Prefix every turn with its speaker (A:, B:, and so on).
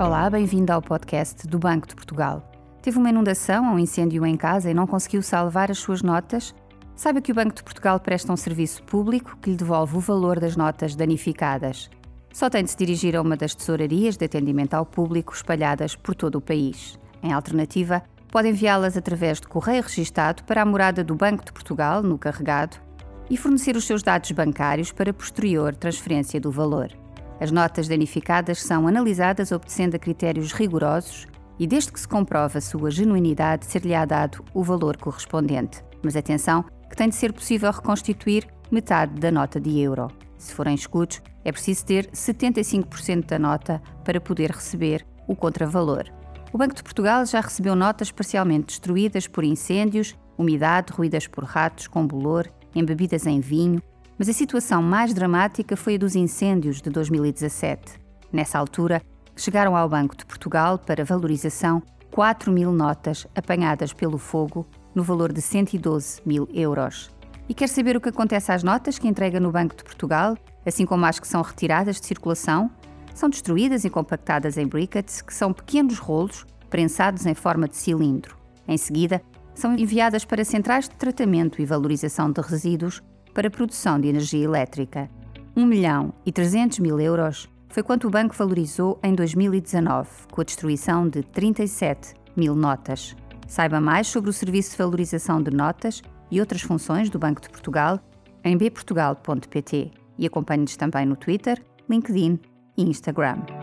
A: Olá, bem-vindo ao podcast do Banco de Portugal. Teve uma inundação ou um incêndio em casa e não conseguiu salvar as suas notas? Saiba que o Banco de Portugal presta um serviço público que lhe devolve o valor das notas danificadas. Só tem de se dirigir a uma das tesourarias de atendimento ao público espalhadas por todo o país. Em alternativa, pode enviá-las através de correio registado para a morada do Banco de Portugal, no carregado, e fornecer os seus dados bancários para posterior transferência do valor. As notas danificadas são analisadas obedecendo a critérios rigorosos e, desde que se comprove a sua genuinidade, ser-lhe-á dado o valor correspondente. Mas atenção, que tem de ser possível reconstituir metade da nota de euro. Se forem escudos, é preciso ter 75% da nota para poder receber o contravalor. O Banco de Portugal já recebeu notas parcialmente destruídas por incêndios, umidade, ruídas por ratos com bolor, embebidas em vinho, mas a situação mais dramática foi a dos incêndios de 2017. Nessa altura, chegaram ao Banco de Portugal para valorização 4 mil notas apanhadas pelo fogo no valor de 112 mil euros. E quer saber o que acontece às notas que entrega no Banco de Portugal, assim como às que são retiradas de circulação? São destruídas e compactadas em briquettes, que são pequenos rolos prensados em forma de cilindro. Em seguida, são enviadas para centrais de tratamento e valorização de resíduos para a produção de energia elétrica. 1 milhão e 300 mil euros foi quanto o banco valorizou em 2019, com a destruição de 37 mil notas. Saiba mais sobre o serviço de valorização de notas e outras funções do Banco de Portugal em bportugal.pt e acompanhe-nos também no Twitter, LinkedIn e Instagram.